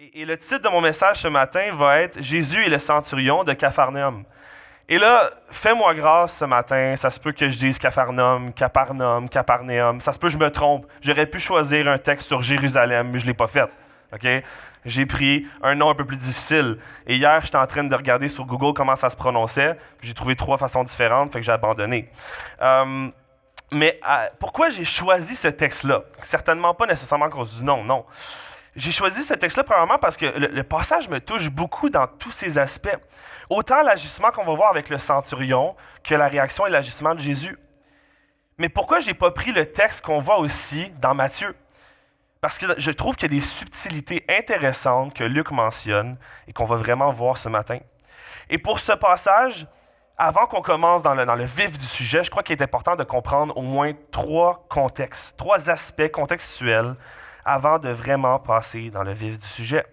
Et, le titre de mon message ce matin va être Jésus et le centurion de Capharnaüm. Et là, fais-moi grâce ce matin. Ça se peut que je dise Capharnaüm, Capernaum, Capernaum. Ça se peut que je me trompe. J'aurais pu choisir un texte sur Jérusalem, mais je ne l'ai pas fait. OK? J'ai pris un nom un peu plus difficile. Et hier, j'étais en train de regarder sur Google comment ça se prononçait. J'ai trouvé trois façons différentes, fait que j'ai abandonné. Euh, mais euh, pourquoi j'ai choisi ce texte-là? Certainement pas nécessairement à cause du nom, non. J'ai choisi ce texte-là probablement parce que le, passage me touche beaucoup dans tous ses aspects. Autant l'agissement qu'on va voir avec le centurion que la réaction et l'agissement de Jésus. Mais pourquoi j'ai pas pris le texte qu'on voit aussi dans Matthieu? Parce que je trouve qu'il y a des subtilités intéressantes que Luc mentionne et qu'on va vraiment voir ce matin. Et pour ce passage, avant qu'on commence dans le, vif du sujet, je crois qu'il est important de comprendre au moins trois contextes, trois aspects contextuels avant de vraiment passer dans le vif du sujet.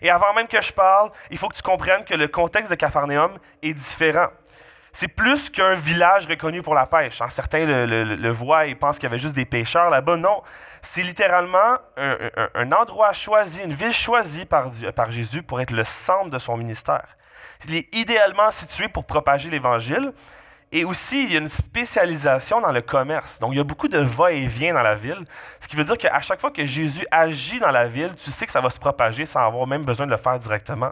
Et avant même que je parle, il faut que tu comprennes que le contexte de Capharnaüm est différent. C'est plus qu'un village reconnu pour la pêche. Hein, certains le, voient et pensent qu'il y avait juste des pêcheurs là-bas. Non, c'est littéralement un, endroit choisi, une ville choisie par, par Jésus pour être le centre de son ministère. Il est idéalement situé pour propager l'Évangile, et aussi, il y a une spécialisation dans le commerce. Donc, il y a beaucoup de va-et-vient dans la ville. Ce qui veut dire qu'à chaque fois que Jésus agit dans la ville, tu sais que ça va se propager sans avoir même besoin de le faire directement.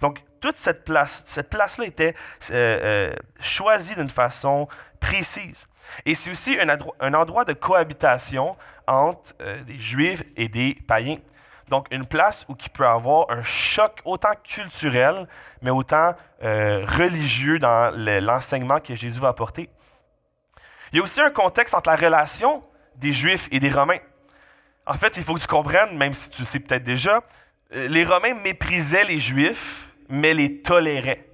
Donc, toute cette place, cette place-là était euh, euh, choisie d'une façon précise. Et c'est aussi un, endroit de cohabitation entre euh, des Juifs et des païens. Donc, une place où il peut avoir un choc autant culturel, mais autant euh, religieux dans l'enseignement que Jésus va apporter. Il y a aussi un contexte entre la relation des Juifs et des Romains. En fait, il faut que tu comprennes, même si tu le sais peut-être déjà, euh, les Romains méprisaient les Juifs, mais les toléraient.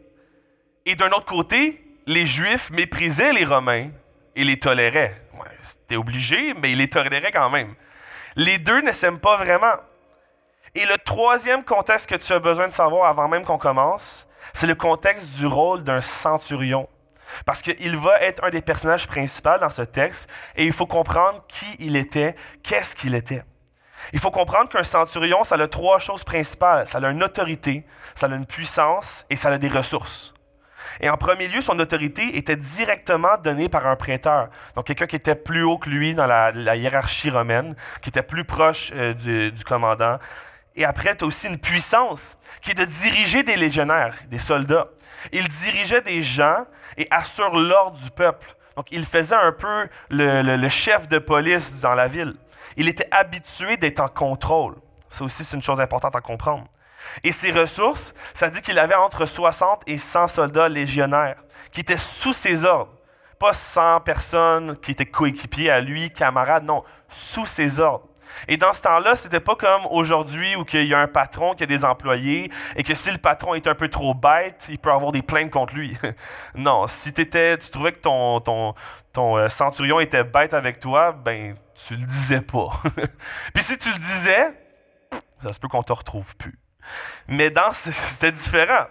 Et d'un autre côté, les Juifs méprisaient les Romains et les toléraient. C'était obligé, mais ils les toléraient quand même. Les deux ne s'aiment pas vraiment. Et le troisième contexte que tu as besoin de savoir avant même qu'on commence, c'est le contexte du rôle d'un centurion. Parce qu'il va être un des personnages principaux dans ce texte et il faut comprendre qui il était, qu'est-ce qu'il était. Il faut comprendre qu'un centurion, ça a trois choses principales. Ça a une autorité, ça a une puissance et ça a des ressources. Et en premier lieu, son autorité était directement donnée par un prêteur. Donc quelqu'un qui était plus haut que lui dans la, hiérarchie romaine, qui était plus proche euh, du commandant, et après, tu as aussi une puissance qui est de diriger des légionnaires, des soldats. Il dirigeait des gens et assure l'ordre du peuple. Donc, il faisait un peu le, chef de police dans la ville. Il était habitué d'être en contrôle. Ça aussi, c'est une chose importante à comprendre. Et ses ressources, ça dit qu'il avait entre 60 et 100 soldats légionnaires qui étaient sous ses ordres. Pas 100 personnes qui étaient coéquipiers à lui, camarades, non, sous ses ordres. Et dans ce temps-là, c'était pas comme aujourd'hui où il y a un patron qui a des employés et que si le patron est un peu trop bête, il peut avoir des plaintes contre lui. non, si étais, tu trouvais que ton, euh, centurion était bête avec toi, ben tu le disais pas. Puis si tu le disais, ça se peut qu'on te retrouve plus. Mais dans c'était différent.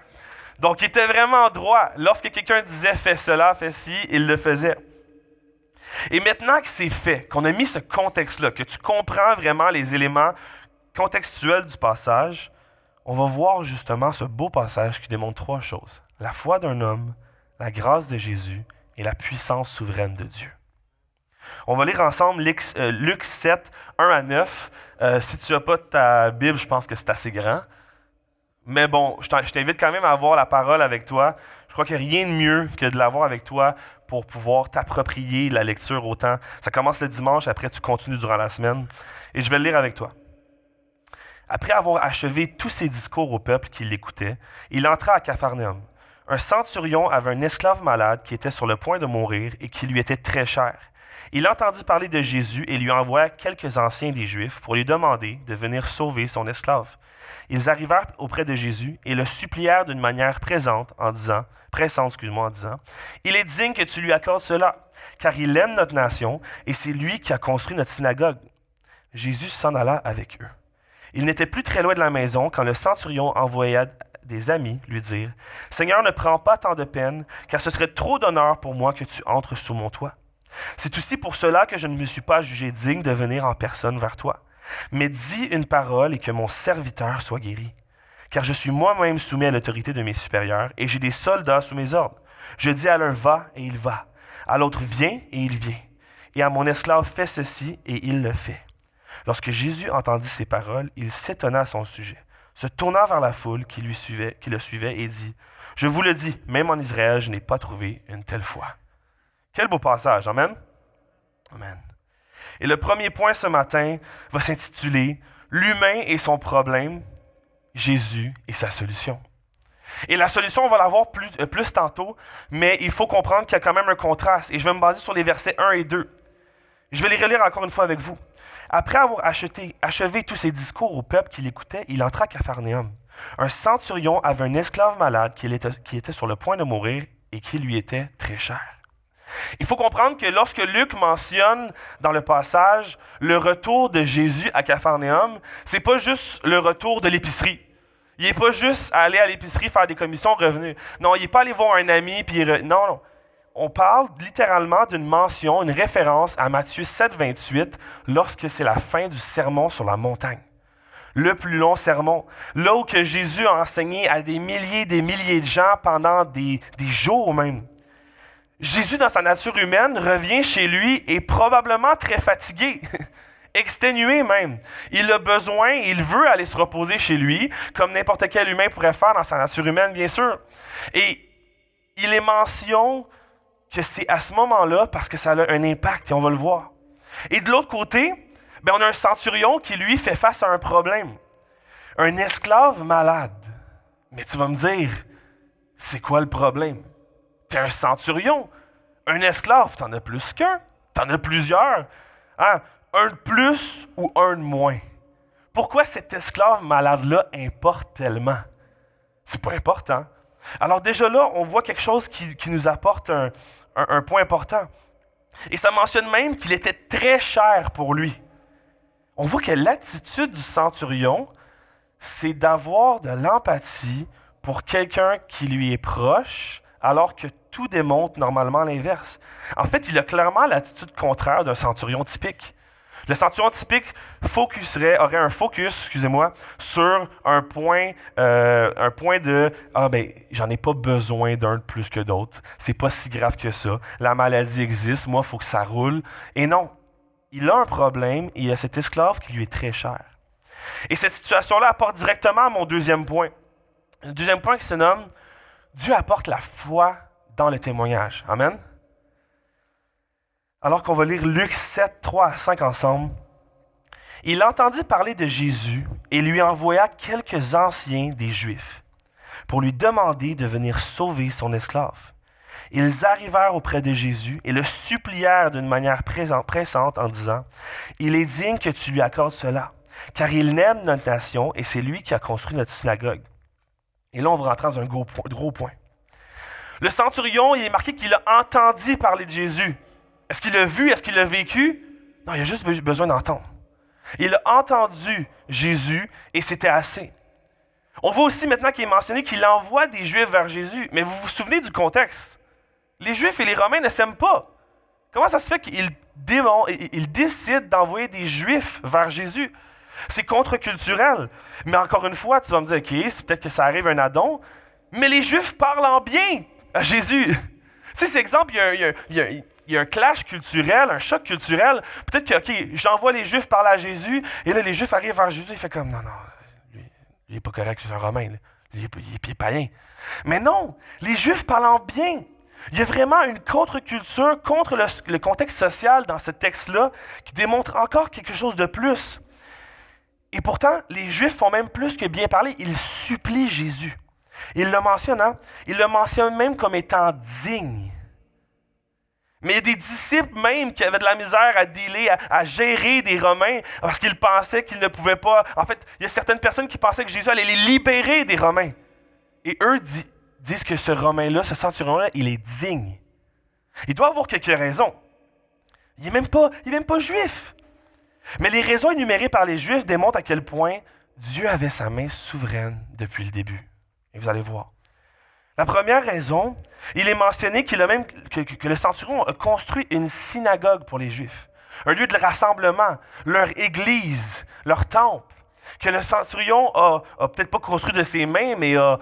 Donc il était vraiment droit. Lorsque quelqu'un disait fais cela, fais ci, il le faisait. Et maintenant que c'est fait, qu'on a mis ce contexte-là, que tu comprends vraiment les éléments contextuels du passage, on va voir justement ce beau passage qui démontre trois choses. La foi d'un homme, la grâce de Jésus et la puissance souveraine de Dieu. On va lire ensemble Luc 7, 1 euh, à 9. Euh, si tu n'as pas ta Bible, je pense que c'est assez grand. Mais bon, je t'invite quand même à avoir la parole avec toi. Je crois qu'il n'y a rien de mieux que de l'avoir avec toi pour pouvoir t'approprier la lecture autant. Ça commence le dimanche, après tu continues durant la semaine. Et je vais le lire avec toi. Après avoir achevé tous ses discours au peuple qui l'écoutait, il entra à Capharnaüm. Un centurion avait un esclave malade qui était sur le point de mourir et qui lui était très cher. Il entendit parler de Jésus et lui envoya quelques anciens des Juifs pour lui demander de venir sauver son esclave. Ils arrivèrent auprès de Jésus et le supplièrent d'une manière présente en disant, pressante, excuse-moi, en disant, Il est digne que tu lui accordes cela, car il aime notre nation et c'est lui qui a construit notre synagogue. Jésus s'en alla avec eux. Il n'était plus très loin de la maison quand le centurion envoya des amis lui dire, Seigneur, ne prends pas tant de peine, car ce serait trop d'honneur pour moi que tu entres sous mon toit. C'est aussi pour cela que je ne me suis pas jugé digne de venir en personne vers toi. Mais dis une parole et que mon serviteur soit guéri. Car je suis moi-même soumis à l'autorité de mes supérieurs, et j'ai des soldats sous mes ordres. Je dis à l'un va, et il va. À l'autre viens, et il vient. Et à mon esclave fais ceci, et il le fait. Lorsque Jésus entendit ces paroles, il s'étonna à son sujet, se tourna vers la foule qui, lui qui le suivait, et dit, Je vous le dis, même en Israël, je n'ai pas trouvé une telle foi. Quel beau passage, Amen? Amen. Et le premier point ce matin va s'intituler L'humain et son problème, Jésus et sa solution. Et la solution, on va la voir plus, euh, plus tantôt, mais il faut comprendre qu'il y a quand même un contraste. Et je vais me baser sur les versets 1 et 2. Je vais les relire encore une fois avec vous. Après avoir achevé tous ses discours au peuple qui l'écoutait, il entra à Capharnaüm. Un centurion avait un esclave malade qui était sur le point de mourir et qui lui était très cher. Il faut comprendre que lorsque Luc mentionne dans le passage le retour de Jésus à Capharnaüm, c'est pas juste le retour de l'épicerie. Il n'est pas juste aller à l'épicerie faire des commissions revenus. Non, il n'est pas allé voir un ami puis non, non. On parle littéralement d'une mention, une référence à Matthieu 7, 28, lorsque c'est la fin du sermon sur la montagne. Le plus long sermon. Là où que Jésus a enseigné à des milliers des milliers de gens pendant des, des jours même. Jésus, dans sa nature humaine, revient chez lui et probablement très fatigué, exténué même. Il a besoin, il veut aller se reposer chez lui, comme n'importe quel humain pourrait faire dans sa nature humaine, bien sûr. Et il est mention que c'est à ce moment-là parce que ça a un impact et on va le voir. Et de l'autre côté, ben on a un centurion qui, lui, fait face à un problème. Un esclave malade. Mais tu vas me dire, c'est quoi le problème? T'es un centurion. Un esclave, t'en as plus qu'un. T'en as plusieurs. Hein? Un de plus ou un de moins. Pourquoi cet esclave malade-là importe tellement? C'est pas important. Alors déjà là, on voit quelque chose qui, nous apporte un, un point important. Et ça mentionne même qu'il était très cher pour lui. On voit que l'attitude du centurion, c'est d'avoir de l'empathie pour quelqu'un qui lui est proche, alors que tout démontre normalement l'inverse. En fait, il a clairement l'attitude contraire d'un centurion typique. Le centurion typique focuserait, aurait un focus, excusez-moi, sur un point, euh, de ah ben j'en ai pas besoin d'un plus que d'autres. C'est pas si grave que ça. La maladie existe, moi faut que ça roule. Et non, il a un problème et il a cet esclave qui lui est très cher. Et cette situation-là apporte directement à mon deuxième point. Le deuxième point qui se nomme Dieu apporte la foi dans le témoignage. Amen. Alors qu'on va lire Luc 7, 3 à 5 ensemble, il entendit parler de Jésus et lui envoya quelques anciens des Juifs pour lui demander de venir sauver son esclave. Ils arrivèrent auprès de Jésus et le supplièrent d'une manière pressante en disant, Il est digne que tu lui accordes cela, car il aime notre nation et c'est lui qui a construit notre synagogue. Et là, on va rentrer dans un gros point. Le centurion, il est marqué qu'il a entendu parler de Jésus. Est-ce qu'il l'a vu? Est-ce qu'il l'a vécu? Non, il a juste besoin d'entendre. Il a entendu Jésus et c'était assez. On voit aussi maintenant qu'il est mentionné qu'il envoie des Juifs vers Jésus. Mais vous vous souvenez du contexte? Les Juifs et les Romains ne s'aiment pas. Comment ça se fait qu'ils décident d'envoyer des Juifs vers Jésus? C'est contre-culturel. Mais encore une fois, tu vas me dire, OK, c'est peut-être que ça arrive un addon, mais les Juifs parlent en bien à Jésus. Tu sais, c'est exemple, il y, a, un clash culturel, un choc culturel. Peut-être que, OK, j'envoie les Juifs parler à Jésus, et là, les Juifs arrivent vers Jésus, il fait comme, non, non, lui, il n'est pas correct, c'est un Romain, il, est, païen. Mais non, les Juifs parlent en bien. Il y a vraiment une contre-culture contre le, contexte social dans ce texte-là qui démontre encore quelque chose de plus. Et pourtant, les Juifs font même plus que bien parler, ils supplient Jésus. Il le mentionne, hein? Il le mentionne même comme étant digne. Mais il y a des disciples même qui avaient de la misère à dealer, à, gérer des Romains parce qu'ils pensaient qu'ils ne pouvaient pas. En fait, il y a certaines personnes qui pensaient que Jésus allait les libérer des Romains. Et eux disent que ce Romain-là, ce centurion-là, il est digne. Il doit avoir quelques raisons. Il n'est même, pas, même pas juif. Mais les raisons énumérées par les Juifs démontrent à quel point Dieu avait sa main souveraine depuis le début. Et vous allez voir. La première raison, il est mentionné même, que, le centurion a construit une synagogue pour les Juifs. un lieu de rassemblement, leur église, leur temple, que le centurion a, peut-être pas construit de ses mains, mais a,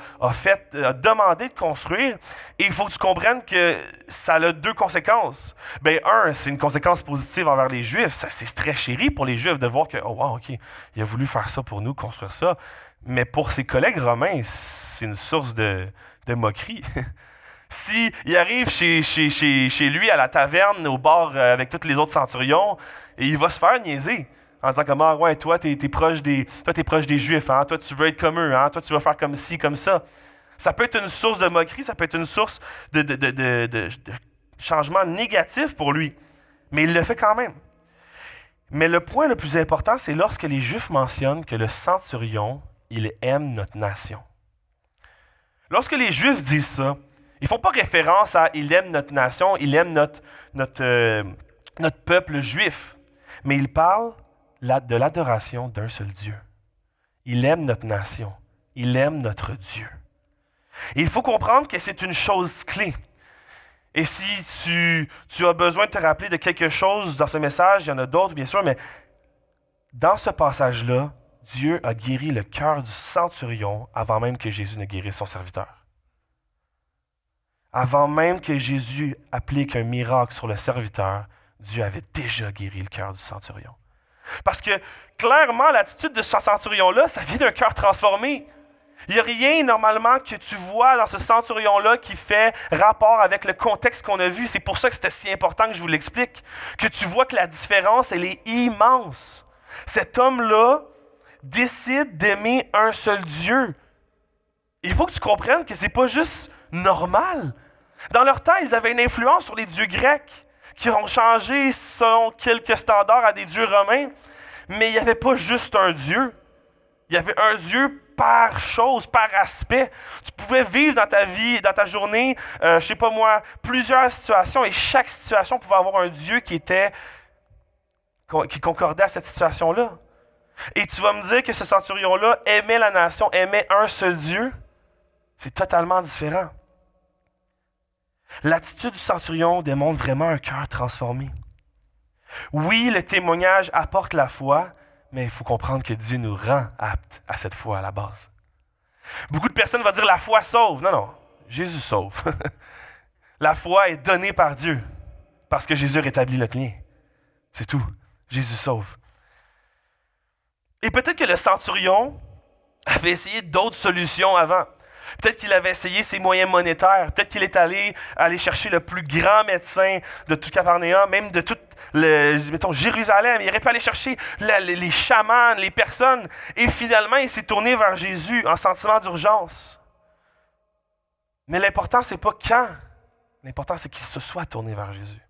demandé de construire. Et il faut que tu comprennes que ça a deux conséquences. Ben, un, c'est une conséquence positive envers les Juifs. Ça, c'est très chéri pour les Juifs de voir que, oh wow, OK, il a voulu faire ça pour nous, construire ça. Mais pour ses collègues romains, c'est une source de, de moquerie. S'il il arrive chez, lui à la taverne, au bar euh, avec tous les autres centurions, il va se faire niaiser en disant comment, ah, ouais, toi, tu es, proche des, toi, es proche des Juifs, hein? toi, tu veux être comme eux, hein? toi, tu vas faire comme ci, comme ça. Ça peut être une source de moquerie, ça peut être une source de, de, de, de changement négatif pour lui. Mais il le fait quand même. Mais le point le plus important, c'est lorsque les Juifs mentionnent que le centurion, il aime notre nation. Lorsque les Juifs disent ça, ils ne font pas référence à il aime notre nation, il aime notre, notre, euh, notre peuple juif, mais ils parlent de l'adoration d'un seul Dieu. Il aime notre nation, il aime notre Dieu. il faut comprendre que c'est une chose clé. Et si tu, tu, as besoin de te rappeler de quelque chose dans ce message, il y en a d'autres bien sûr, mais dans ce passage-là, Dieu a guéri le cœur du centurion avant même que Jésus ne guérisse son serviteur. Avant même que Jésus applique un miracle sur le serviteur, Dieu avait déjà guéri le cœur du centurion. Parce que clairement, l'attitude de ce centurion-là, ça vient d'un cœur transformé. Il n'y a rien normalement que tu vois dans ce centurion-là qui fait rapport avec le contexte qu'on a vu. C'est pour ça que c'était si important que je vous l'explique. Que tu vois que la différence, elle est immense. Cet homme-là, décide d'aimer un seul Dieu. Il faut que tu comprennes que c'est pas juste normal. Dans leur temps, ils avaient une influence sur les dieux grecs qui ont changé selon quelques standards à des dieux romains. Mais il n'y avait pas juste un Dieu. Il y avait un Dieu par chose, par aspect. Tu pouvais vivre dans ta vie, dans ta journée, euh, je sais pas moi, plusieurs situations et chaque situation pouvait avoir un Dieu qui était qui concordait à cette situation-là. Et tu vas me dire que ce centurion-là aimait la nation, aimait un seul Dieu? C'est totalement différent. L'attitude du centurion démontre vraiment un cœur transformé. Oui, le témoignage apporte la foi, mais il faut comprendre que Dieu nous rend aptes à cette foi à la base. Beaucoup de personnes vont dire la foi sauve. Non, non, Jésus sauve. la foi est donnée par Dieu parce que Jésus rétablit notre lien. C'est tout. Jésus sauve. Et peut-être que le centurion avait essayé d'autres solutions avant. Peut-être qu'il avait essayé ses moyens monétaires. Peut-être qu'il est allé aller chercher le plus grand médecin de tout Capernaum, même de tout le, Jérusalem. Il aurait pu aller chercher les, chamans, les personnes. Et finalement, il s'est tourné vers Jésus en sentiment d'urgence. Mais l'important, c'est pas quand. L'important, c'est qu'il se soit tourné vers Jésus.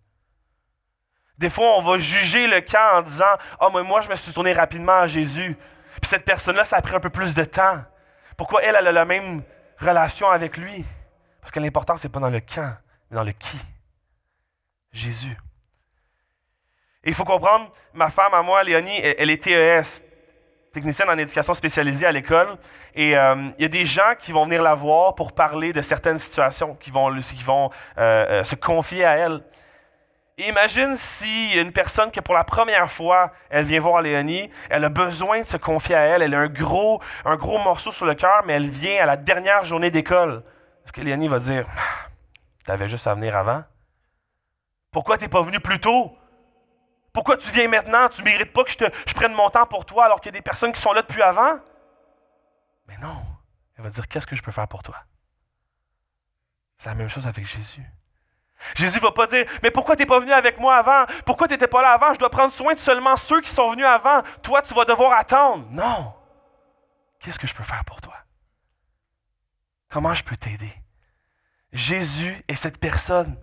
Des fois, on va juger le camp en disant Ah, oh, mais moi, je me suis tourné rapidement à Jésus. Puis cette personne-là, ça a pris un peu plus de temps. Pourquoi elle, elle a la même relation avec lui? Parce que l'important, ce n'est pas dans le quand, mais dans le qui. Jésus. Et il faut comprendre, ma femme à moi, Léonie, elle, est TES, technicienne en éducation spécialisée à l'école. Et euh, il y a des gens qui vont venir la voir pour parler de certaines situations, qui vont, qui vont euh, euh, se confier à elle imagine si une personne que pour la première fois, elle vient voir Léonie, elle a besoin de se confier à elle, elle a un gros, morceau sur le cœur, mais elle vient à la dernière journée d'école. Est-ce que Léonie va dire, tu avais juste à venir avant? Pourquoi tu n'es pas venu plus tôt? Pourquoi tu viens maintenant? Tu ne mérites pas que je prenne mon temps pour toi alors qu'il y a des personnes qui sont là depuis avant? Mais non. Elle va dire, qu'est-ce que je peux faire pour toi? C'est la même chose avec Jésus. Jésus va pas dire, mais pourquoi tu n'es pas venu avec moi avant? Pourquoi tu n'étais pas là avant? Je dois prendre soin de seulement ceux qui sont venus avant. Toi, tu vas devoir attendre. Non. Qu'est-ce que je peux faire pour toi? Comment je peux t'aider? Jésus est cette personne.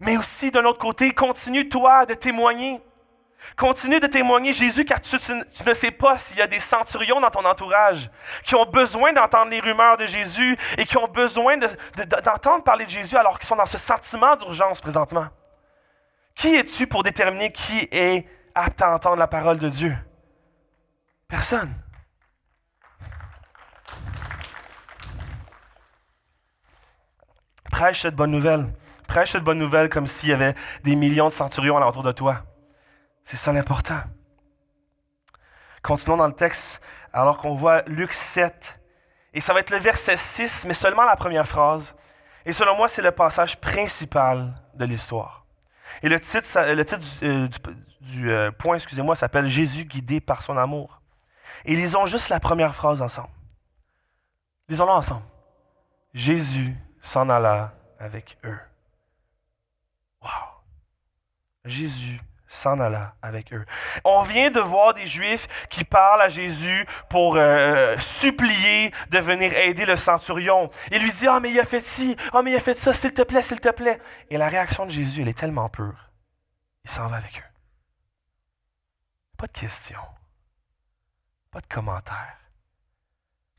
Mais aussi, d'un autre côté, continue toi de témoigner. Continue de témoigner Jésus car tu, ne sais pas s'il y a des centurions dans ton entourage qui ont besoin d'entendre les rumeurs de Jésus et qui ont besoin d'entendre parler de Jésus alors qu'ils sont dans ce sentiment d'urgence présentement. Qui es-tu pour déterminer qui est apte à entendre la parole de Dieu? Personne. Prêche cette bonne nouvelle Prêche cette bonne nouvelle comme s'il y avait des millions de centurions alentour de toi. C'est ça l'important. Continuons dans le texte, alors qu'on voit Luc 7. Et ça va être le verset 6, mais seulement la première phrase. Et selon moi, c'est le passage principal de l'histoire. Et le titre, le titre du, euh, du euh, point, excusez-moi, s'appelle Jésus guidé par son amour. Et lisons juste la première phrase ensemble. Lisons-la ensemble. Jésus s'en alla avec eux. Wow. Jésus s'en alla avec eux. On vient de voir des Juifs qui parlent à Jésus pour euh, supplier de venir aider le centurion. Il lui dit, ah, mais il a fait ci, ah, mais il a fait ça, s'il te plaît, s'il te plaît. Et la réaction de Jésus, elle est tellement pure. Il s'en va avec eux. Pas de questions. Pas de commentaires.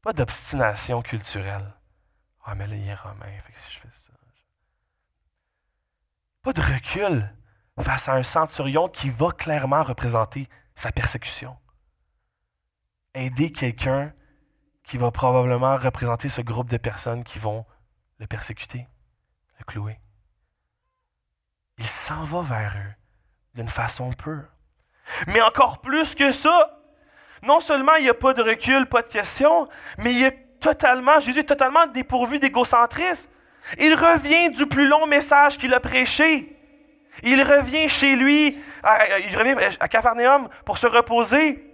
Pas d'obstination culturelle. Ah, mais là, il est romain, fait que si je fais ça. Pas de recul face à un centurion qui va clairement représenter sa persécution. Aider quelqu'un qui va probablement représenter ce groupe de personnes qui vont le persécuter, le clouer. Il s'en va vers eux d'une façon pure. Mais encore plus que ça, non seulement il n'y a pas de recul, pas de question, mais il est totalement, Jésus est totalement dépourvu d'égocentrisme. Il revient du plus long message qu'il a prêché. Il revient chez lui, à, il revient à Capharnaüm pour se reposer.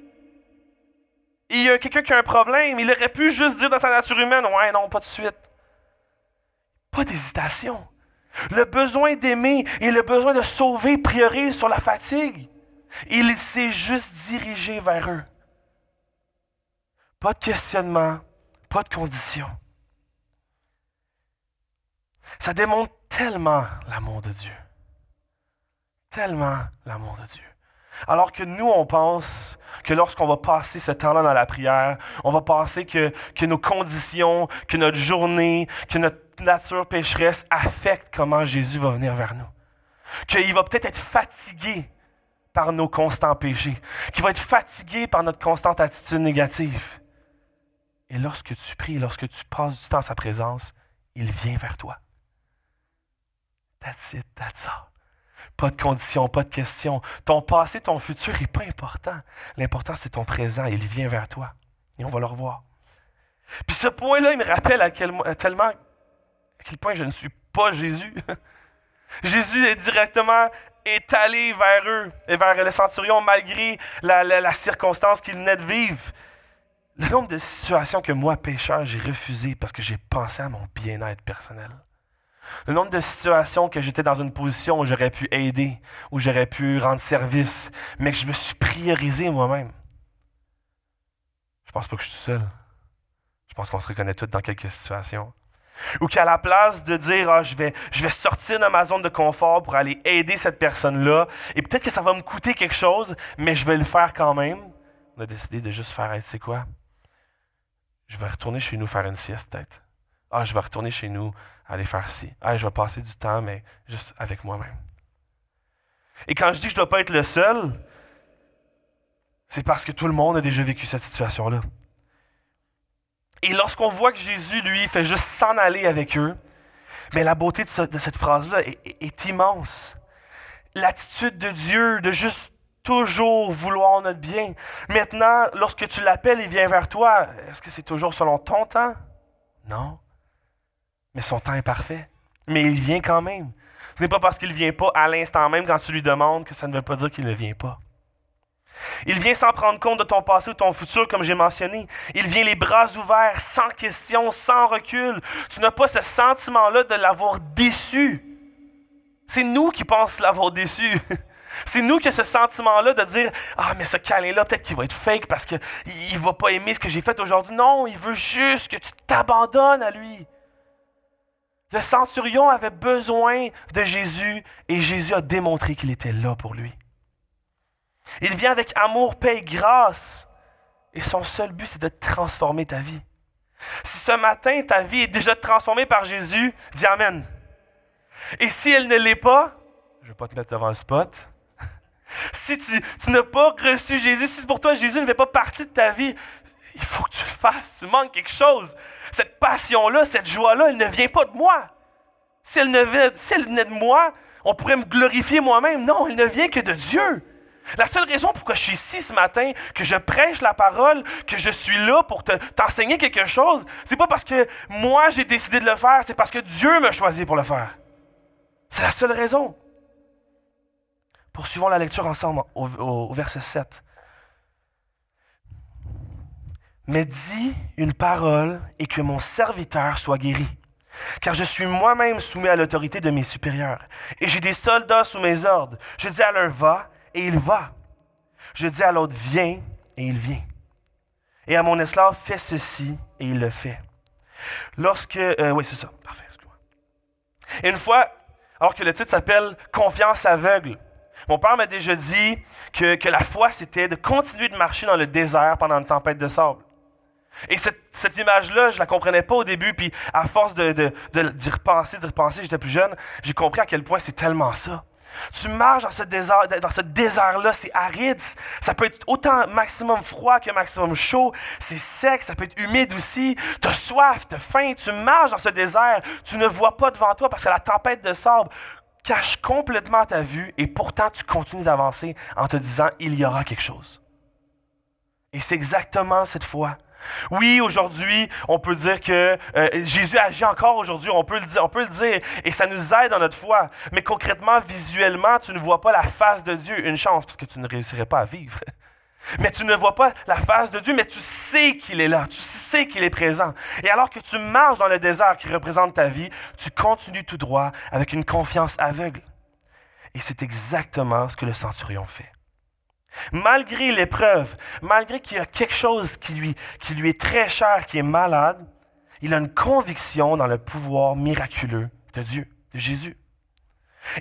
Il y a quelqu'un qui a un problème. Il aurait pu juste dire dans sa nature humaine Ouais, non, pas de suite. Pas d'hésitation. Le besoin d'aimer et le besoin de sauver priorise sur la fatigue. Il s'est juste dirigé vers eux. Pas de questionnement, pas de condition. Ça démontre tellement l'amour de Dieu. Tellement l'amour de Dieu. Alors que nous, on pense que lorsqu'on va passer ce temps-là dans la prière, on va penser que, nos conditions, que notre journée, que notre nature pécheresse affectent comment Jésus va venir vers nous. Qu'il va peut-être être fatigué par nos constants péchés, qu'il va être fatigué par notre constante attitude négative. Et lorsque tu pries, lorsque tu passes du temps à sa présence, il vient vers toi. That's it, that's all. Pas de conditions, pas de questions. Ton passé, ton futur n'est pas important. L'important, c'est ton présent. Il vient vers toi. Et on va le revoir. Puis ce point-là, il me rappelle à quel, tellement à quel point je ne suis pas Jésus. Jésus est directement étalé vers eux et vers le centurion malgré la, circonstance qu'il venait de vivre. Le nombre de situations que moi, pécheur, j'ai refusé parce que j'ai pensé à mon bien-être personnel. Le nombre de situations que j'étais dans une position où j'aurais pu aider, où j'aurais pu rendre service, mais que je me suis priorisé moi-même. Je pense pas que je suis seul. Je pense qu'on se reconnaît tous dans quelques situations. Ou qu'à la place de dire ah, je, vais, je vais sortir de ma zone de confort pour aller aider cette personne-là, et peut-être que ça va me coûter quelque chose, mais je vais le faire quand même, on a décidé de juste faire, tu sais quoi, je vais retourner chez nous faire une sieste peut-être. Ah, je vais retourner chez nous, aller faire ci. Je vais passer du temps, mais juste avec moi-même. Et quand je dis que je ne dois pas être le seul, c'est parce que tout le monde a déjà vécu cette situation-là. Et lorsqu'on voit que Jésus, lui, fait juste s'en aller avec eux, mais la beauté de, cette phrase-là est immense. L'attitude de Dieu de juste toujours vouloir notre bien. Maintenant, lorsque tu l'appelles, il vient vers toi. Est-ce que c'est toujours selon ton temps? Non. Mais son temps est parfait. Mais il vient quand même. Ce n'est pas parce qu'il ne vient pas à l'instant même quand tu lui demandes que ça ne veut pas dire qu'il ne vient pas. Il vient sans prendre compte de ton passé ou ton futur, comme j'ai mentionné. Il vient les bras ouverts, sans question, sans recul. Tu n'as pas ce sentiment-là de l'avoir déçu. C'est nous qui pensons l'avoir déçu. C'est nous qui avons ce sentiment-là de dire Ah, mais ce câlin-là, peut-être qu'il va être fake parce qu'il ne va pas aimer ce que j'ai fait aujourd'hui. Non, il veut juste que tu t'abandonnes à lui. Le centurion avait besoin de Jésus et Jésus a démontré qu'il était là pour lui. Il vient avec amour, paix et grâce. Et son seul but, c'est de transformer ta vie. Si ce matin, ta vie est déjà transformée par Jésus, dis Amen. Et si elle ne l'est pas, je ne vais pas te mettre devant le spot, si tu, n'as pas reçu Jésus, si pour toi Jésus ne pas partie de ta vie, il faut que tu le fasses. Tu manques quelque chose. Cette passion-là, cette joie-là, elle ne vient pas de moi. Si elle, ne venait, si venait de moi, on pourrait me glorifier moi-même. Non, elle ne vient que de Dieu. La seule raison pourquoi je suis ici ce matin, que je prêche la parole, que je suis là pour t'enseigner quelque chose, c'est pas parce que moi j'ai décidé de le faire, c'est parce que Dieu m'a choisi pour le faire. C'est la seule raison. Poursuivons la lecture ensemble au, verset 7. Mais dis une parole et que mon serviteur soit guéri. Car je suis moi-même soumis à l'autorité de mes supérieurs. Et j'ai des soldats sous mes ordres. Je dis à l'un va et il va. Je dis à l'autre viens et il vient. Et à mon esclave fais ceci et il le fait. Lorsque. Euh, oui, c'est ça. Parfait. Et une fois, alors que le titre s'appelle Confiance aveugle, mon père m'a déjà dit que, la foi, c'était de continuer de marcher dans le désert pendant une tempête de sable. Et cette, image-là, je la comprenais pas au début, puis à force de, d'y repenser, d'y repenser, j'étais plus jeune, j'ai compris à quel point c'est tellement ça. Tu marches dans ce désert, dans ce désert-là, c'est aride. Ça peut être autant maximum froid que maximum chaud. C'est sec, ça peut être humide aussi. Tu as soif, tu as faim. Tu marches dans ce désert. Tu ne vois pas devant toi parce que la tempête de sable cache complètement ta vue et pourtant tu continues d'avancer en te disant il y aura quelque chose. Et c'est exactement cette foi. Oui, aujourd'hui, on peut dire que euh, Jésus agit encore aujourd'hui, on, peut le dire, on peut le dire, et ça nous aide dans notre foi. Mais concrètement, visuellement, tu ne vois pas la face de Dieu. Une chance, parce que tu ne réussirais pas à vivre. Mais tu ne vois pas la face de Dieu, mais tu sais qu'il est là, tu sais qu'il est présent. Et alors que tu marches dans le désert qui représente ta vie, tu continues tout droit avec une confiance aveugle. Et c'est exactement ce que le centurion fait. Malgré l'épreuve, malgré qu'il y a quelque chose qui lui, est très cher, qui est malade, il a une conviction dans le pouvoir miraculeux de Dieu, de Jésus.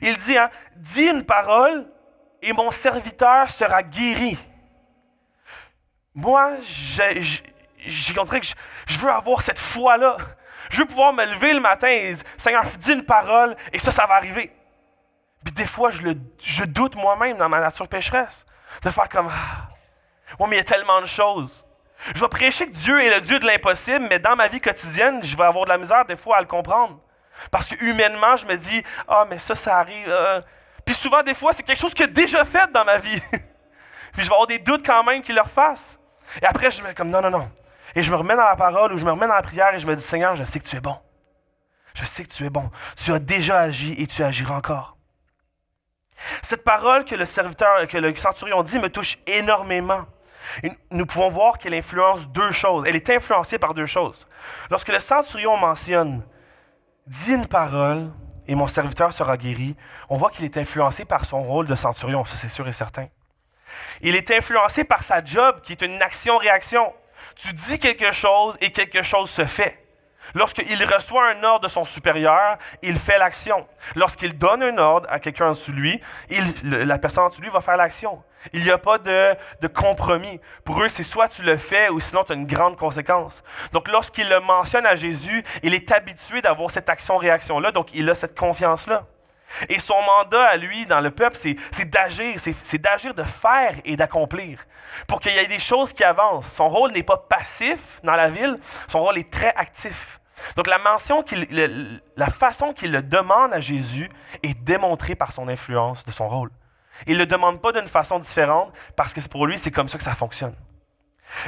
Il dit, hein, dis une parole et mon serviteur sera guéri moi, j'ai que je, veux avoir cette foi-là. Je veux pouvoir me lever le matin et Seigneur, dis une parole et ça, ça va arriver. Puis des fois, je doute moi-même dans ma nature pécheresse. De faire comme, ah, mais il y a tellement de choses. Je vais prêcher que Dieu est le Dieu de l'impossible, mais dans ma vie quotidienne, je vais avoir de la misère des fois à le comprendre. Parce que humainement, je me dis, ah, mais ça, ça arrive. Euh. Puis souvent, des fois, c'est quelque chose que j'ai déjà fait dans ma vie. Puis je vais avoir des doutes quand même qu'il le refasse. Et après, je me comme non, non, non. Et je me remets dans la parole ou je me remets dans la prière et je me dis Seigneur, je sais que tu es bon. Je sais que tu es bon. Tu as déjà agi et tu agiras encore. Cette parole que le centurion dit me touche énormément. Nous pouvons voir qu'elle influence deux choses. Elle est influencée par deux choses. Lorsque le centurion mentionne Dis une parole et mon serviteur sera guéri, on voit qu'il est influencé par son rôle de centurion, ça c'est sûr et certain. Il est influencé par sa job, qui est une action-réaction. Tu dis quelque chose et quelque chose se fait. Lorsqu'il reçoit un ordre de son supérieur, il fait l'action. Lorsqu'il donne un ordre à quelqu'un en dessous de lui, la personne en dessous de lui va faire l'action. Il n'y a pas de, de, compromis. Pour eux, c'est soit tu le fais ou sinon tu as une grande conséquence. Donc lorsqu'il le mentionne à Jésus, il est habitué d'avoir cette action-réaction-là, donc il a cette confiance-là. Et son mandat à lui dans le peuple, c'est d'agir, c'est d'agir, de faire et d'accomplir. Pour qu'il y ait des choses qui avancent. Son rôle n'est pas passif dans la ville, son rôle est très actif. Donc la mention la façon qu'il le demande à Jésus est démontrée par son influence de son rôle. Il ne le demande pas d'une façon différente parce que pour lui, c'est comme ça que ça fonctionne.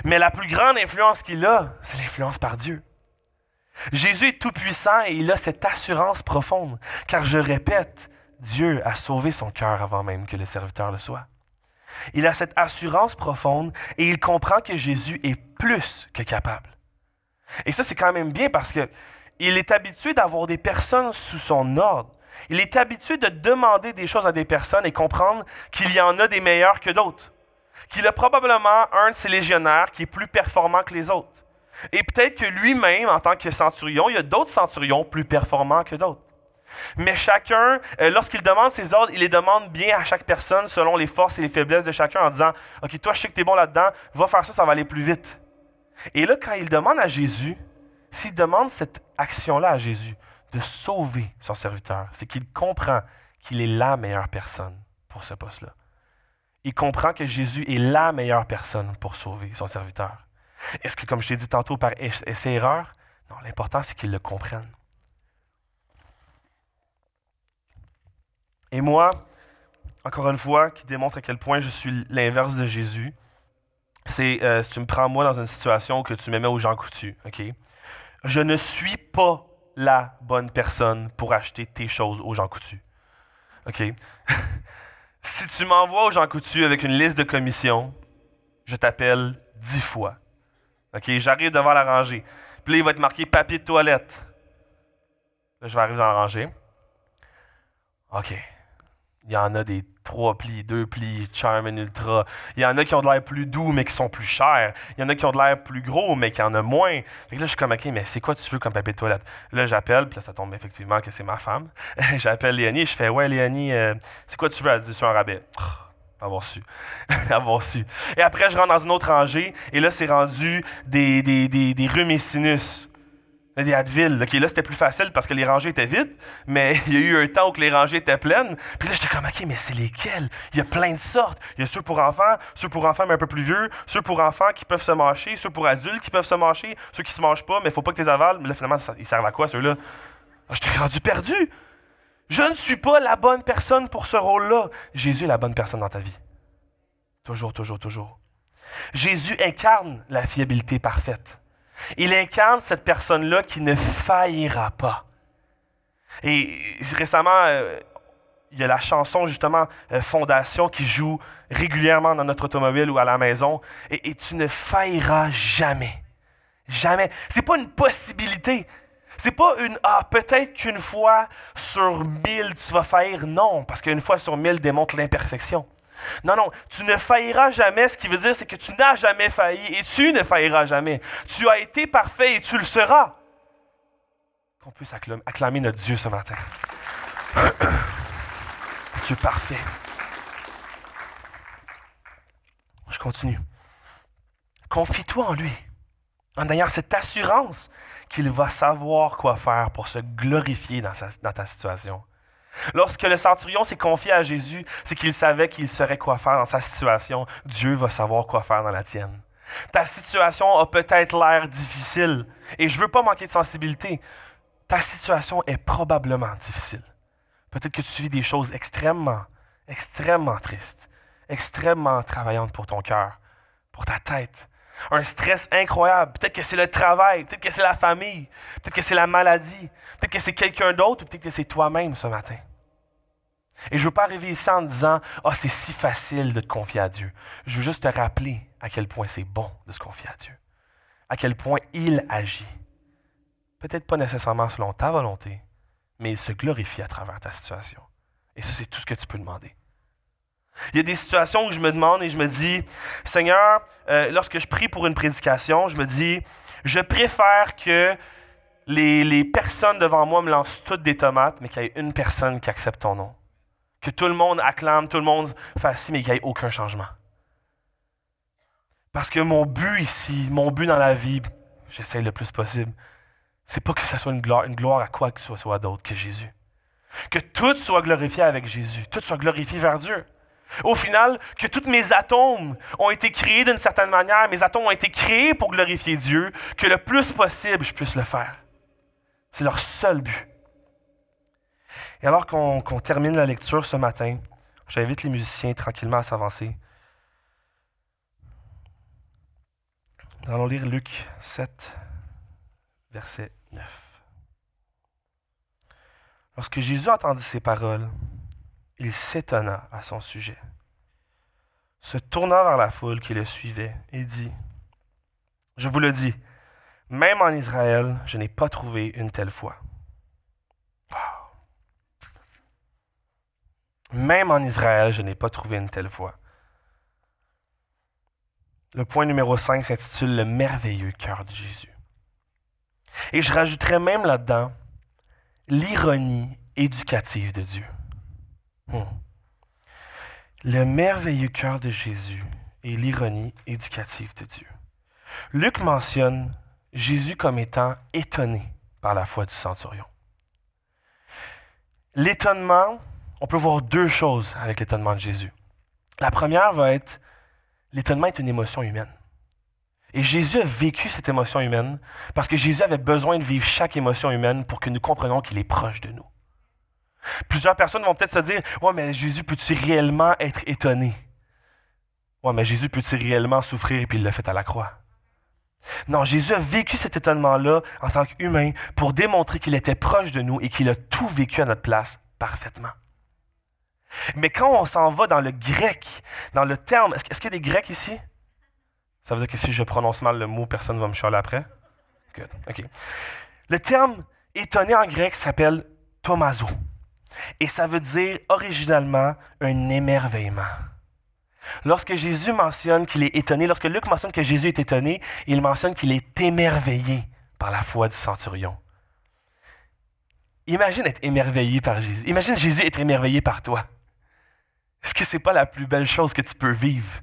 Mais la plus grande influence qu'il a, c'est l'influence par Dieu. Jésus est tout-puissant et il a cette assurance profonde, car je répète, Dieu a sauvé son cœur avant même que le serviteur le soit. Il a cette assurance profonde et il comprend que Jésus est plus que capable. Et ça, c'est quand même bien parce que il est habitué d'avoir des personnes sous son ordre. Il est habitué de demander des choses à des personnes et comprendre qu'il y en a des meilleurs que d'autres. Qu'il a probablement un de ses légionnaires qui est plus performant que les autres. Et peut-être que lui-même, en tant que centurion, il y a d'autres centurions plus performants que d'autres. Mais chacun, euh, lorsqu'il demande ses ordres, il les demande bien à chaque personne selon les forces et les faiblesses de chacun en disant Ok, toi, je sais que tu es bon là-dedans, va faire ça, ça va aller plus vite. Et là, quand il demande à Jésus, s'il demande cette action-là à Jésus, de sauver son serviteur, c'est qu'il comprend qu'il est la meilleure personne pour ce poste-là. Il comprend que Jésus est la meilleure personne pour sauver son serviteur. Est-ce que, comme je t'ai dit tantôt, par essai-erreur? Non, l'important, c'est qu'ils le comprennent. Et moi, encore une fois, qui démontre à quel point je suis l'inverse de Jésus, c'est euh, si tu me prends moi dans une situation que tu me mets aux gens coutus, OK? Je ne suis pas la bonne personne pour acheter tes choses aux gens coutus. OK? si tu m'envoies aux gens coutus avec une liste de commissions, je t'appelle dix fois. OK? J'arrive devant la rangée. Puis là, il va être marqué papier de toilette. Là, je vais arriver dans la rangée. OK. Il y en a des trois plis, deux plis, Charmin Ultra. Il y en a qui ont de l'air plus doux, mais qui sont plus chers. Il y en a qui ont de l'air plus gros, mais qui en ont moins. Fait là, je suis comme, OK, mais c'est quoi tu veux comme papier de toilette? Là, j'appelle, puis là, ça tombe effectivement que c'est ma femme. j'appelle Léonie, je fais, ouais, Léonie, euh, c'est quoi tu veux? Elle dit, sur un rabais. Avoir su. avoir su. Et après, je rentre dans une autre rangée, et là, c'est rendu des, des, des, des rhumes et sinus des Advil. OK, là, c'était plus facile parce que les rangées étaient vides, mais il y a eu un temps où les rangées étaient pleines. Puis là, j'étais comme, OK, mais c'est lesquels? Il y a plein de sortes. Il y a ceux pour enfants, ceux pour enfants mais un peu plus vieux, ceux pour enfants qui peuvent se mâcher, ceux pour adultes qui peuvent se mâcher, ceux qui se mangent pas, mais faut pas que tu les avales. Mais là, finalement, ils servent à quoi, ceux-là? Ah, je t'ai rendu perdu. Je ne suis pas la bonne personne pour ce rôle-là. Jésus est la bonne personne dans ta vie. Toujours, toujours, toujours. Jésus incarne la fiabilité parfaite. Il incarne cette personne-là qui ne faillira pas. Et récemment, euh, il y a la chanson justement euh, Fondation qui joue régulièrement dans notre automobile ou à la maison. Et, tu ne failliras jamais. Jamais. C'est pas une possibilité. C'est pas une ah peut-être qu'une fois sur mille tu vas faillir. Non, parce qu'une fois sur mille démontre l'imperfection. Non, non, tu ne failliras jamais. Ce qui veut dire, c'est que tu n'as jamais failli et tu ne failliras jamais. Tu as été parfait et tu le seras. Qu'on puisse acclamer notre Dieu ce matin. Dieu parfait. Je continue. Confie-toi en lui, en ayant cette assurance qu'il va savoir quoi faire pour se glorifier dans ta situation. Lorsque le centurion s'est confié à Jésus, c'est qu'il savait qu'il saurait quoi faire dans sa situation. Dieu va savoir quoi faire dans la tienne. Ta situation a peut-être l'air difficile et je ne veux pas manquer de sensibilité. Ta situation est probablement difficile. Peut-être que tu vis des choses extrêmement, extrêmement tristes, extrêmement travaillantes pour ton cœur, pour ta tête. Un stress incroyable. Peut-être que c'est le travail, peut-être que c'est la famille, peut-être que c'est la maladie, peut-être que c'est quelqu'un d'autre ou peut-être que c'est toi-même ce matin. Et je ne veux pas arriver ici en disant Ah, c'est si facile de te confier à Dieu. Je veux juste te rappeler à quel point c'est bon de se confier à Dieu. À quel point il agit. Peut-être pas nécessairement selon ta volonté, mais il se glorifie à travers ta situation. Et ça, c'est tout ce que tu peux demander. Il y a des situations où je me demande et je me dis, Seigneur, euh, lorsque je prie pour une prédication, je me dis, je préfère que les, personnes devant moi me lancent toutes des tomates, mais qu'il y ait une personne qui accepte ton nom. Que tout le monde acclame, tout le monde fasse ci, mais qu'il n'y ait aucun changement. Parce que mon but ici, mon but dans la vie, j'essaie le plus possible, c'est pas que ce soit une gloire, une gloire à quoi que ce soit d'autre que Jésus. Que tout soit glorifié avec Jésus, tout soit glorifié vers Dieu. Au final, que tous mes atomes ont été créés d'une certaine manière, mes atomes ont été créés pour glorifier Dieu, que le plus possible je puisse le faire. C'est leur seul but. Et alors qu'on termine la lecture ce matin, j'invite les musiciens tranquillement à s'avancer. Nous allons lire Luc 7, verset 9. Lorsque Jésus entendit ces paroles, il s'étonna à son sujet, se tourna vers la foule qui le suivait et dit, Je vous le dis, même en Israël, je n'ai pas trouvé une telle foi. Même en Israël, je n'ai pas trouvé une telle foi. Le point numéro 5 s'intitule Le merveilleux cœur de Jésus. Et je rajouterais même là-dedans l'ironie éducative de Dieu. Hmm. Le merveilleux cœur de Jésus et l'ironie éducative de Dieu. Luc mentionne Jésus comme étant étonné par la foi du centurion. L'étonnement on peut voir deux choses avec l'étonnement de Jésus. La première va être, l'étonnement est une émotion humaine. Et Jésus a vécu cette émotion humaine parce que Jésus avait besoin de vivre chaque émotion humaine pour que nous comprenions qu'il est proche de nous. Plusieurs personnes vont peut-être se dire Ouais, mais Jésus, peut-il réellement être étonné Ouais, mais Jésus, peut-il réellement souffrir? Et puis il l'a fait à la croix Non, Jésus a vécu cet étonnement-là en tant qu'humain pour démontrer qu'il était proche de nous et qu'il a tout vécu à notre place parfaitement. Mais quand on s'en va dans le grec, dans le terme, est-ce qu'il y a des grecs ici? Ça veut dire que si je prononce mal le mot, personne ne va me chialer après? Good. OK. Le terme étonné en grec s'appelle tomazo. Et ça veut dire originalement un émerveillement. Lorsque Jésus mentionne qu'il est étonné, lorsque Luc mentionne que Jésus est étonné, il mentionne qu'il est émerveillé par la foi du centurion. Imagine être émerveillé par Jésus. Imagine Jésus être émerveillé par toi. Est-ce que c'est pas la plus belle chose que tu peux vivre?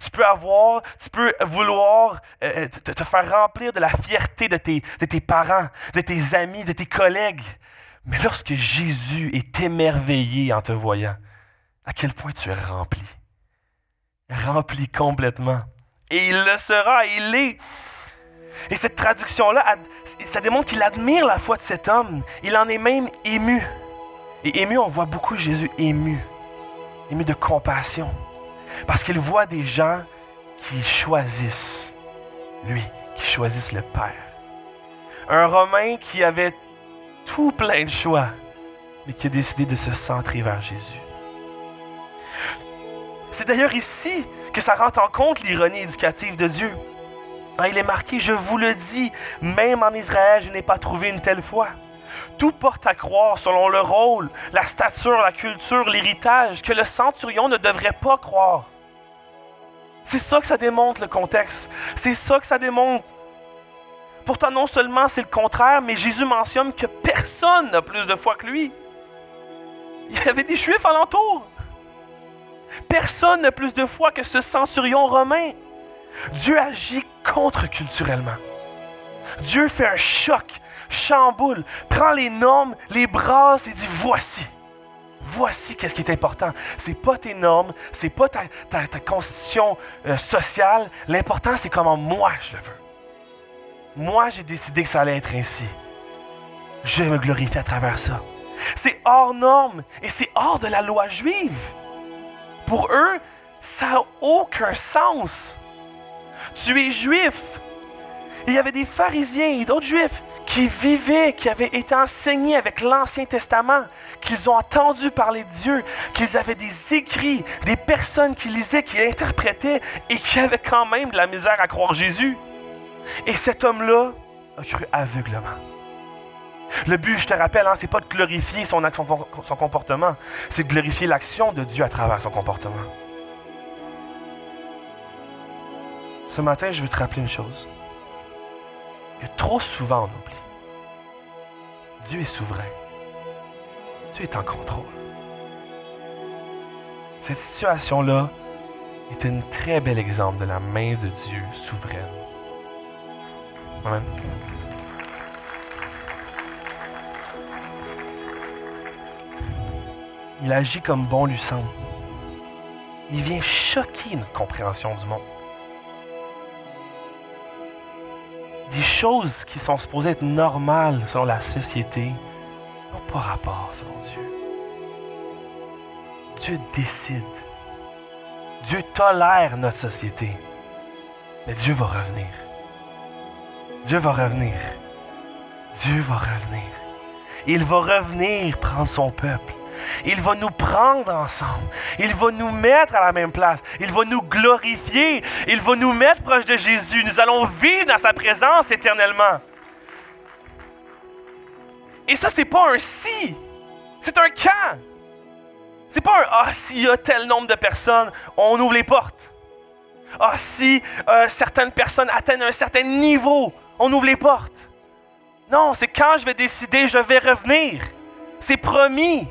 Tu peux avoir, tu peux vouloir euh, euh, te, te, faire remplir de la fierté de tes, de tes parents, de tes amis, de tes collègues. Mais lorsque Jésus est émerveillé en te voyant, à quel point tu es rempli? Rempli complètement. Et il le sera, il l'est. Et cette traduction-là, ça démontre qu'il admire la foi de cet homme. Il en est même ému. Et ému, on voit beaucoup Jésus ému. Ému de compassion. Parce qu'il voit des gens qui choisissent lui, qui choisissent le Père. Un Romain qui avait tout plein de choix, mais qui a décidé de se centrer vers Jésus. C'est d'ailleurs ici que ça rentre en compte l'ironie éducative de Dieu. Ah, il est marqué, je vous le dis, même en Israël, je n'ai pas trouvé une telle foi. Tout porte à croire selon le rôle, la stature, la culture, l'héritage, que le centurion ne devrait pas croire. C'est ça que ça démontre le contexte. C'est ça que ça démontre. Pourtant, non seulement c'est le contraire, mais Jésus mentionne que personne n'a plus de foi que lui. Il y avait des Juifs alentour. Personne n'a plus de foi que ce centurion romain. Dieu agit contre-culturellement. Dieu fait un choc, chamboule, prend les normes, les brasse et dit voici. Voici qu'est-ce qui est important. C'est pas tes normes, c'est pas ta, constitution euh, sociale. L'important, c'est comment moi je le veux. Moi, j'ai décidé que ça allait être ainsi. Je me glorifie à travers ça. C'est hors norme et c'est hors de la loi juive. Pour eux, ça n'a aucun sens. Tu es juif. il y avait des pharisiens et d'autres juifs qui vivaient, qui avaient été enseignés avec l'Ancien Testament, qu'ils ont entendu parler de Dieu, qu'ils avaient des écrits, des personnes qui lisaient, qui interprétaient et qui avaient quand même de la misère à croire Jésus. Et cet homme-là a cru aveuglement. Le but, je te rappelle, hein, c'est pas de glorifier son, son comportement, c'est de glorifier l'action de Dieu à travers son comportement. Ce matin, je veux te rappeler une chose que trop souvent on oublie. Dieu est souverain. Dieu est en contrôle. Cette situation-là est un très bel exemple de la main de Dieu souveraine. Il agit comme bon lui semble. Il vient choquer notre compréhension du monde. des choses qui sont supposées être normales selon la société n'ont pas rapport selon Dieu. Dieu décide. Dieu tolère notre société. Mais Dieu va revenir. Dieu va revenir. Dieu va revenir. Il va revenir prendre son peuple. Il va nous prendre ensemble. Il va nous mettre à la même place. Il va nous glorifier. Il va nous mettre proche de Jésus. Nous allons vivre dans sa présence éternellement. Et ça, c'est pas un si. C'est un quand. C'est pas un ah, s'il y a tel nombre de personnes, on ouvre les portes. Ah, si euh, certaines personnes atteignent un certain niveau, on ouvre les portes. Non, c'est quand je vais décider, je vais revenir. C'est promis.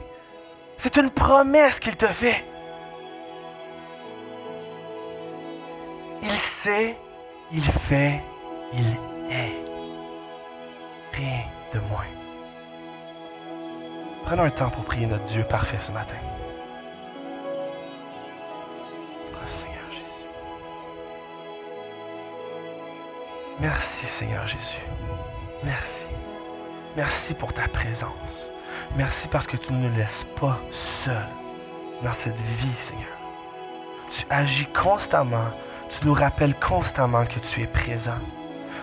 C'est une promesse qu'il te fait. Il sait, il fait, il est. Rien de moins. Prenons un temps pour prier notre Dieu parfait ce matin. Oh, Seigneur Merci Seigneur Jésus. Merci. Merci pour ta présence. Merci parce que tu ne nous laisses pas seuls dans cette vie, Seigneur. Tu agis constamment. Tu nous rappelles constamment que tu es présent.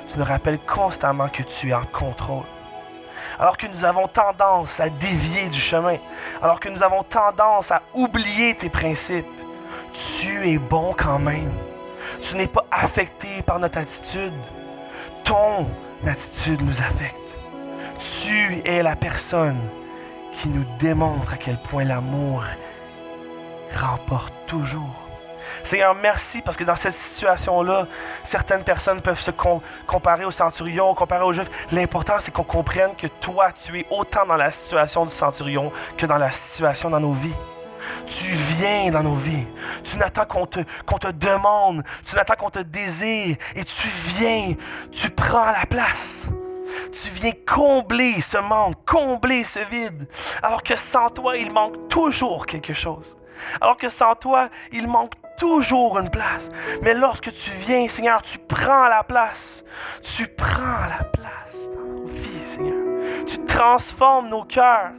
Tu nous rappelles constamment que tu es en contrôle. Alors que nous avons tendance à dévier du chemin, alors que nous avons tendance à oublier tes principes, tu es bon quand même. Tu n'es pas affecté par notre attitude. Ton attitude nous affecte. Tu es la personne qui nous démontre à quel point l'amour remporte toujours. Seigneur, merci parce que dans cette situation-là, certaines personnes peuvent se comparer au centurion, comparer aux juifs. L'important, c'est qu'on comprenne que toi, tu es autant dans la situation du centurion que dans la situation dans nos vies. Tu viens dans nos vies. Tu n'attends qu'on te, demande. Tu n'attends qu'on te désire. Et tu viens. Tu prends la place. Tu viens combler ce manque, combler ce vide. Alors que sans toi, il manque toujours quelque chose. Alors que sans toi, il manque toujours une place. Mais lorsque tu viens, Seigneur, tu prends la place. Tu prends la place dans nos vies, Seigneur. Tu transformes nos cœurs.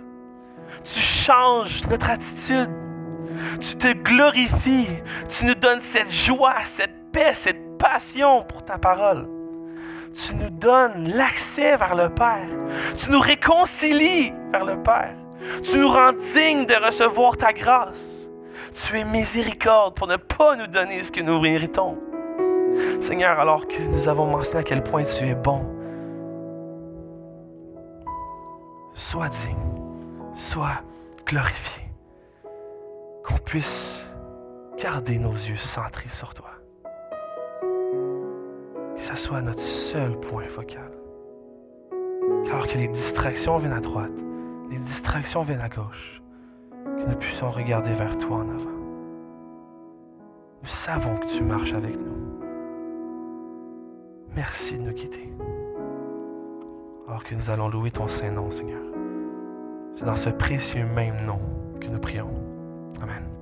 Tu changes notre attitude. Tu te glorifies. Tu nous donnes cette joie, cette paix, cette passion pour ta parole. Tu nous donnes l'accès vers le Père. Tu nous réconcilies vers le Père. Tu nous rends dignes de recevoir ta grâce. Tu es miséricorde pour ne pas nous donner ce que nous méritons. Seigneur, alors que nous avons mentionné à quel point tu es bon, sois digne, sois glorifié, qu'on puisse garder nos yeux centrés sur toi que ce soit notre seul point focal. Alors que les distractions viennent à droite, les distractions viennent à gauche, que nous puissions regarder vers toi en avant. Nous savons que tu marches avec nous. Merci de nous quitter. Alors que nous allons louer ton Saint-Nom, Seigneur. C'est dans ce précieux même nom que nous prions. Amen.